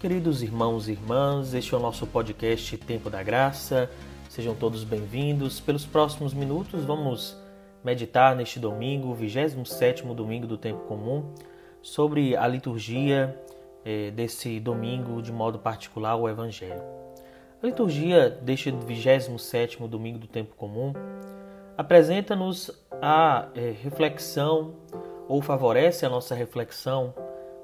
Queridos irmãos e irmãs, este é o nosso podcast Tempo da Graça. Sejam todos bem-vindos. Pelos próximos minutos, vamos meditar neste domingo, 27 domingo do Tempo Comum, sobre a liturgia eh, desse domingo, de modo particular, o Evangelho. A liturgia deste 27 domingo do Tempo Comum apresenta-nos a eh, reflexão, ou favorece a nossa reflexão,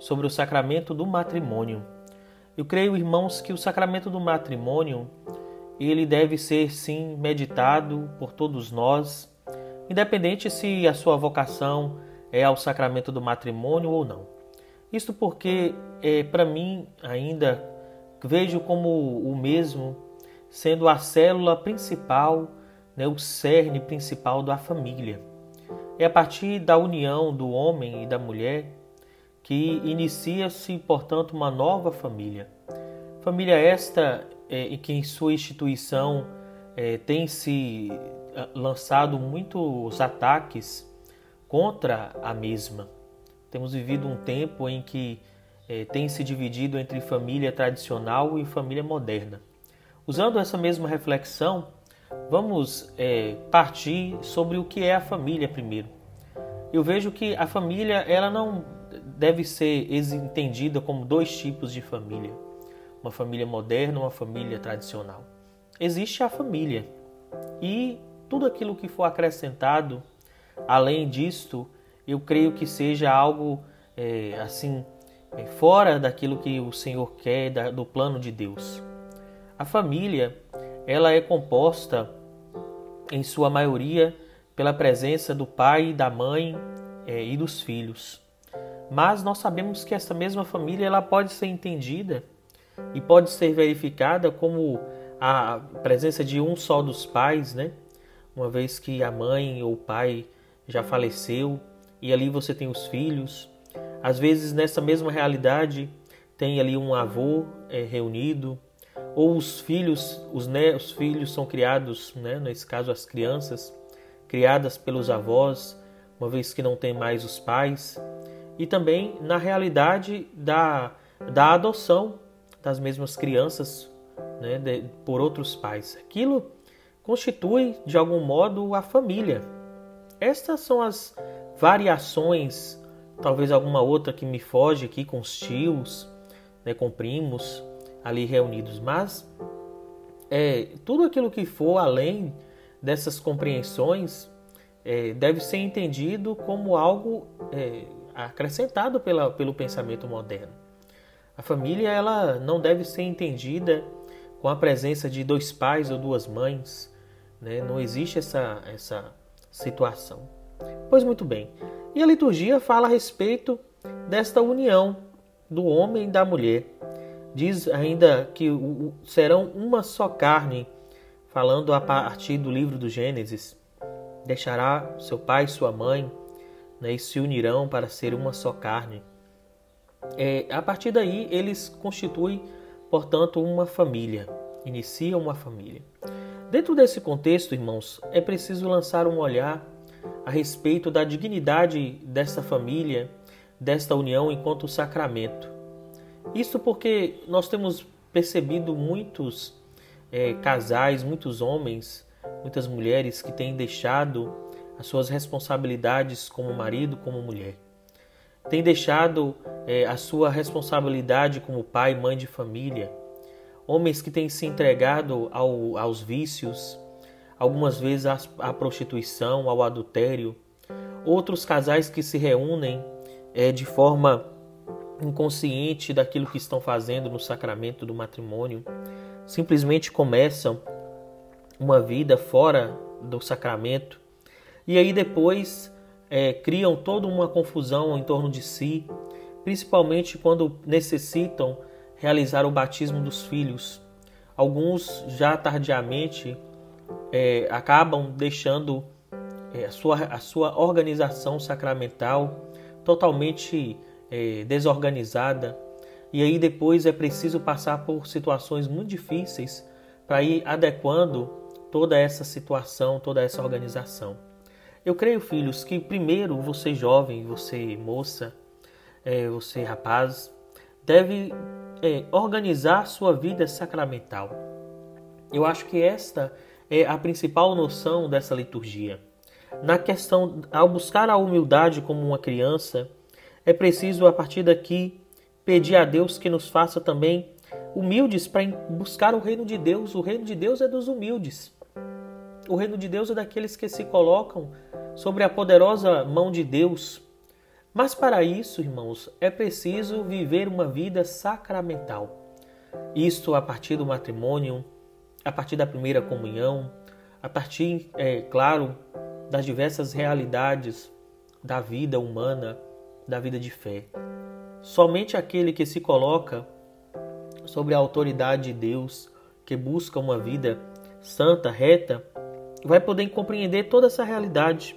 sobre o sacramento do matrimônio eu creio, irmãos, que o sacramento do matrimônio ele deve ser sim meditado por todos nós, independente se a sua vocação é ao sacramento do matrimônio ou não. Isto porque, é, para mim, ainda vejo como o mesmo sendo a célula principal, né, o cerne principal da família. É a partir da união do homem e da mulher que inicia-se, portanto, uma nova família. Família esta é, que em sua instituição é, tem se ah, lançado muitos ataques contra a mesma. Temos vivido um tempo em que é, tem se dividido entre família tradicional e família moderna. Usando essa mesma reflexão, vamos é, partir sobre o que é a família primeiro. Eu vejo que a família ela não deve ser entendida como dois tipos de família: uma família moderna, uma família tradicional. Existe a família e tudo aquilo que for acrescentado além disto, eu creio que seja algo é, assim é, fora daquilo que o Senhor quer da, do plano de Deus. A família ela é composta em sua maioria pela presença do pai, da mãe é, e dos filhos. Mas nós sabemos que essa mesma família ela pode ser entendida e pode ser verificada como a presença de um só dos pais, né? Uma vez que a mãe ou o pai já faleceu e ali você tem os filhos. Às vezes nessa mesma realidade tem ali um avô é, reunido ou os filhos, os, né, os filhos são criados, né, nesse caso as crianças, criadas pelos avós, uma vez que não tem mais os pais e também na realidade da, da adoção das mesmas crianças né, de, por outros pais. Aquilo constitui, de algum modo, a família. Estas são as variações, talvez alguma outra que me foge aqui com os tios, né, com primos ali reunidos, mas é, tudo aquilo que for além dessas compreensões é, deve ser entendido como algo é, acrescentado pela, pelo pensamento moderno. A família ela não deve ser entendida com a presença de dois pais ou duas mães. Né? Não existe essa, essa situação. Pois muito bem. E a liturgia fala a respeito desta união do homem e da mulher. Diz ainda que serão uma só carne, falando a partir do livro do Gênesis. Deixará seu pai e sua mãe né, e se unirão para ser uma só carne. É, a partir daí, eles constituem, portanto, uma família, iniciam uma família. Dentro desse contexto, irmãos, é preciso lançar um olhar a respeito da dignidade desta família, desta união enquanto sacramento. Isso porque nós temos percebido muitos é, casais, muitos homens, muitas mulheres que têm deixado as suas responsabilidades como marido, como mulher. Tem deixado é, a sua responsabilidade como pai, mãe de família. Homens que têm se entregado ao, aos vícios, algumas vezes à, à, prostituição, ao adultério. Outros casais que se reúnem é, de forma inconsciente daquilo que estão fazendo no sacramento do matrimônio, simplesmente começam uma vida fora do sacramento e aí depois é, criam toda uma confusão em torno de si, principalmente quando necessitam realizar o batismo dos filhos. Alguns já tardiamente é, acabam deixando é, a, sua, a sua organização sacramental totalmente é, desorganizada, e aí depois é preciso passar por situações muito difíceis para ir adequando toda essa situação, toda essa organização. Eu creio, filhos, que primeiro você jovem, você moça, é, você rapaz, deve é, organizar sua vida sacramental. Eu acho que esta é a principal noção dessa liturgia. Na questão, ao buscar a humildade como uma criança, é preciso, a partir daqui, pedir a Deus que nos faça também humildes para buscar o reino de Deus. O reino de Deus é dos humildes. O reino de Deus é daqueles que se colocam sobre a poderosa mão de Deus. Mas para isso, irmãos, é preciso viver uma vida sacramental. Isto a partir do matrimônio, a partir da primeira comunhão, a partir, é claro, das diversas realidades da vida humana, da vida de fé. Somente aquele que se coloca sobre a autoridade de Deus, que busca uma vida santa, reta, vai poder compreender toda essa realidade.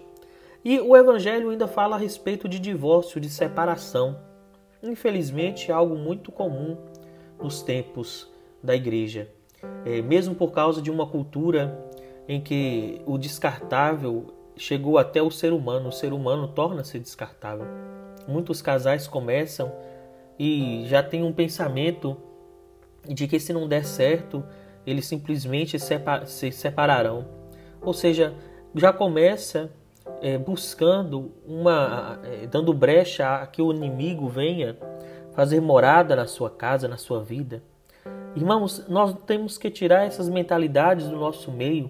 E o Evangelho ainda fala a respeito de divórcio, de separação. Infelizmente, é algo muito comum nos tempos da igreja. É, mesmo por causa de uma cultura em que o descartável chegou até o ser humano, o ser humano torna-se descartável. Muitos casais começam e já têm um pensamento de que se não der certo, eles simplesmente se separarão. Ou seja, já começa é, buscando uma, é, dando brecha a que o inimigo venha fazer morada na sua casa, na sua vida. Irmãos, nós temos que tirar essas mentalidades do nosso meio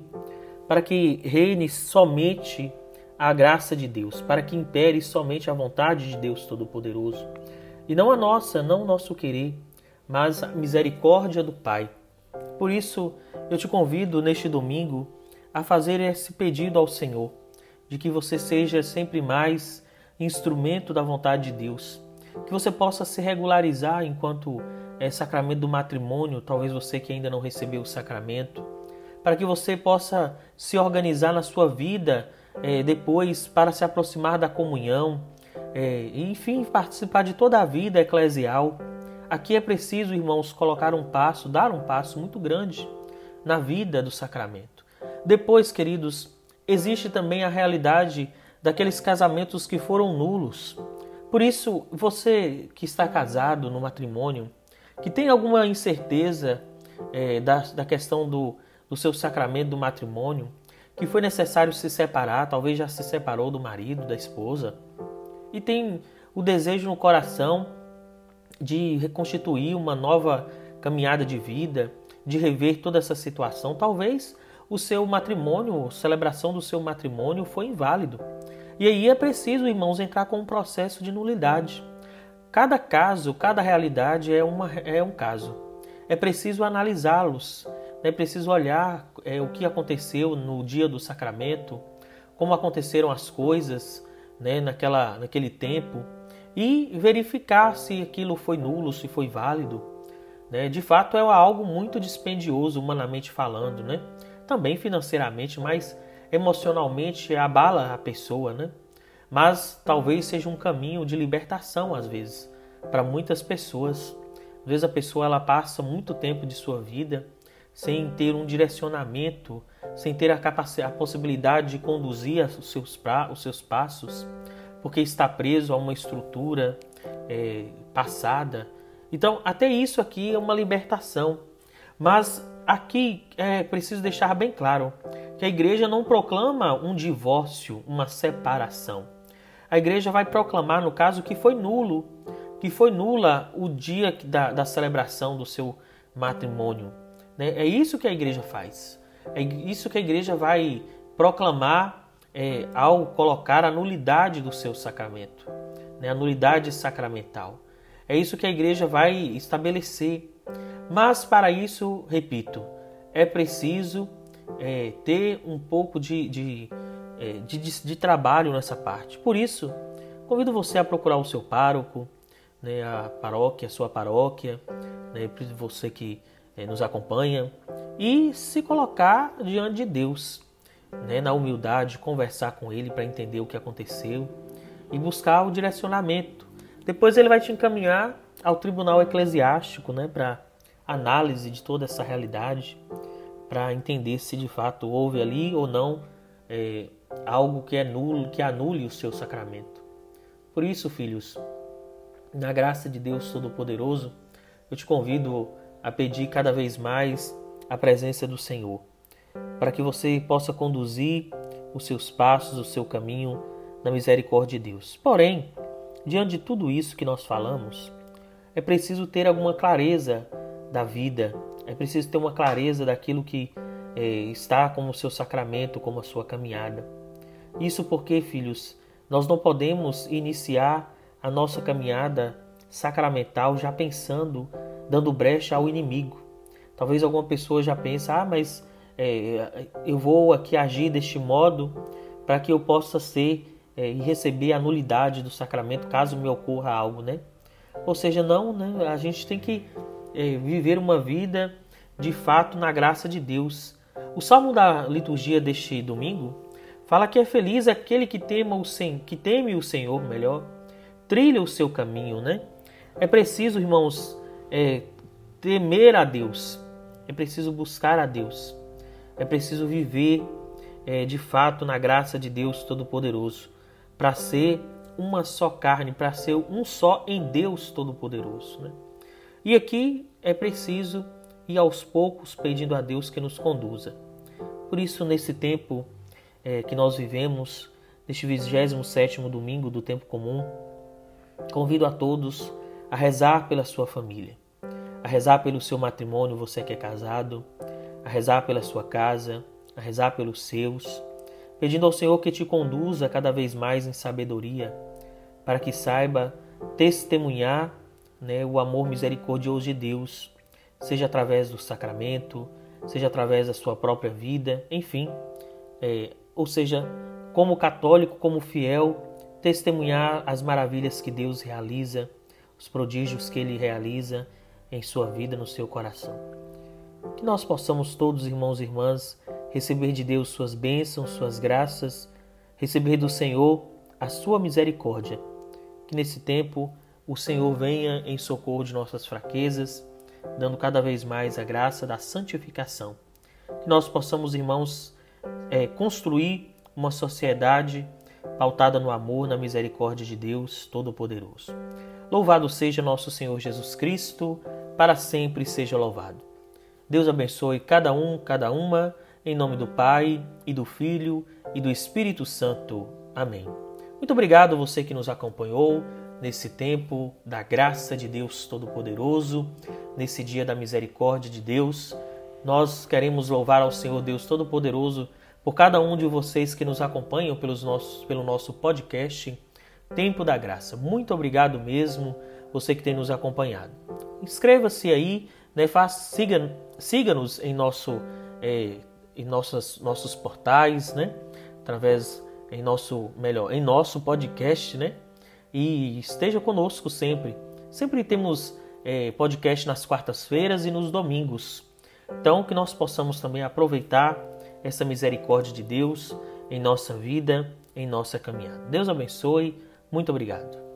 para que reine somente a graça de Deus, para que impere somente a vontade de Deus Todo-Poderoso. E não a nossa, não o nosso querer, mas a misericórdia do Pai. Por isso, eu te convido neste domingo a fazer esse pedido ao Senhor, de que você seja sempre mais instrumento da vontade de Deus, que você possa se regularizar enquanto é sacramento do matrimônio, talvez você que ainda não recebeu o sacramento, para que você possa se organizar na sua vida é, depois para se aproximar da comunhão, é, enfim, participar de toda a vida eclesial. Aqui é preciso, irmãos, colocar um passo, dar um passo muito grande na vida do sacramento. Depois, queridos, existe também a realidade daqueles casamentos que foram nulos. Por isso, você que está casado no matrimônio, que tem alguma incerteza é, da, da questão do, do seu sacramento do matrimônio, que foi necessário se separar, talvez já se separou do marido, da esposa, e tem o desejo no coração de reconstituir uma nova caminhada de vida, de rever toda essa situação, talvez o seu matrimônio, a celebração do seu matrimônio foi inválido. E aí é preciso, irmãos, entrar com um processo de nulidade. Cada caso, cada realidade é, uma, é um caso. É preciso analisá-los, é preciso olhar é, o que aconteceu no dia do sacramento, como aconteceram as coisas né, naquela, naquele tempo e verificar se aquilo foi nulo, se foi válido. Né? De fato, é algo muito dispendioso, humanamente falando, né? Também financeiramente, mas emocionalmente abala a pessoa. Né? Mas talvez seja um caminho de libertação, às vezes, para muitas pessoas. Às vezes a pessoa ela passa muito tempo de sua vida sem ter um direcionamento, sem ter a, capacidade, a possibilidade de conduzir os seus, os seus passos, porque está preso a uma estrutura é, passada. Então, até isso aqui é uma libertação. Mas aqui é preciso deixar bem claro que a igreja não proclama um divórcio, uma separação. A igreja vai proclamar, no caso, que foi nulo, que foi nula o dia da, da celebração do seu matrimônio. Né? É isso que a igreja faz. É isso que a igreja vai proclamar é, ao colocar a nulidade do seu sacramento, né? a nulidade sacramental. É isso que a igreja vai estabelecer. Mas para isso, repito, é preciso é, ter um pouco de, de, é, de, de, trabalho nessa parte. Por isso, convido você a procurar o seu pároco, né, a paróquia, a sua paróquia, né, você que é, nos acompanha, e se colocar diante de Deus, né, na humildade, conversar com Ele para entender o que aconteceu e buscar o direcionamento. Depois ele vai te encaminhar ao tribunal eclesiástico né, para análise de toda essa realidade, para entender se de fato houve ali ou não é, algo que é nulo, que anule o seu sacramento. Por isso, filhos, na graça de Deus Todo-Poderoso, eu te convido a pedir cada vez mais a presença do Senhor, para que você possa conduzir os seus passos, o seu caminho na misericórdia de Deus. Porém, diante de tudo isso que nós falamos, é preciso ter alguma clareza da vida, é preciso ter uma clareza daquilo que é, está como o seu sacramento, como a sua caminhada. Isso porque, filhos, nós não podemos iniciar a nossa caminhada sacramental já pensando, dando brecha ao inimigo. Talvez alguma pessoa já pense, ah, mas é, eu vou aqui agir deste modo para que eu possa ser é, e receber a nulidade do sacramento caso me ocorra algo, né? Ou seja, não, né? A gente tem que é, viver uma vida de fato na graça de Deus. O salmo da liturgia deste domingo fala que é feliz aquele que, tema o sen que teme o Senhor, melhor, trilha o seu caminho, né? É preciso, irmãos, é, temer a Deus, é preciso buscar a Deus, é preciso viver é, de fato na graça de Deus Todo-Poderoso, para ser uma só carne, para ser um só em Deus Todo-Poderoso. Né? E aqui é preciso ir aos poucos pedindo a Deus que nos conduza. Por isso, nesse tempo é, que nós vivemos, neste 27 domingo do tempo comum, convido a todos a rezar pela sua família a rezar pelo seu matrimônio, você que é casado, a rezar pela sua casa, a rezar pelos seus, pedindo ao Senhor que te conduza cada vez mais em sabedoria, para que saiba testemunhar né, o amor misericordioso de Deus, seja através do sacramento, seja através da sua própria vida, enfim, é, ou seja, como católico, como fiel, testemunhar as maravilhas que Deus realiza, os prodígios que Ele realiza em sua vida, no seu coração. Que nós possamos todos, irmãos e irmãs, receber de Deus suas bênçãos, suas graças, receber do Senhor a sua misericórdia. Que nesse tempo o Senhor venha em socorro de nossas fraquezas, dando cada vez mais a graça da santificação. Que nós possamos, irmãos, é, construir uma sociedade pautada no amor, na misericórdia de Deus Todo-Poderoso. Louvado seja nosso Senhor Jesus Cristo para sempre seja louvado. Deus abençoe cada um, cada uma, em nome do Pai e do Filho e do Espírito Santo. Amém. Muito obrigado a você que nos acompanhou nesse tempo da graça de Deus Todo-Poderoso, nesse dia da misericórdia de Deus. Nós queremos louvar ao Senhor Deus Todo-Poderoso por cada um de vocês que nos acompanham pelos nossos, pelo nosso podcast Tempo da Graça. Muito obrigado mesmo, você que tem nos acompanhado. Inscreva-se aí, né? siga, siga-nos em, nosso, é, em nossos, nossos portais, né? Através em nosso melhor, em nosso podcast, né? E esteja conosco sempre. Sempre temos é, podcast nas quartas-feiras e nos domingos. Então que nós possamos também aproveitar essa misericórdia de Deus em nossa vida, em nossa caminhada. Deus abençoe. Muito obrigado.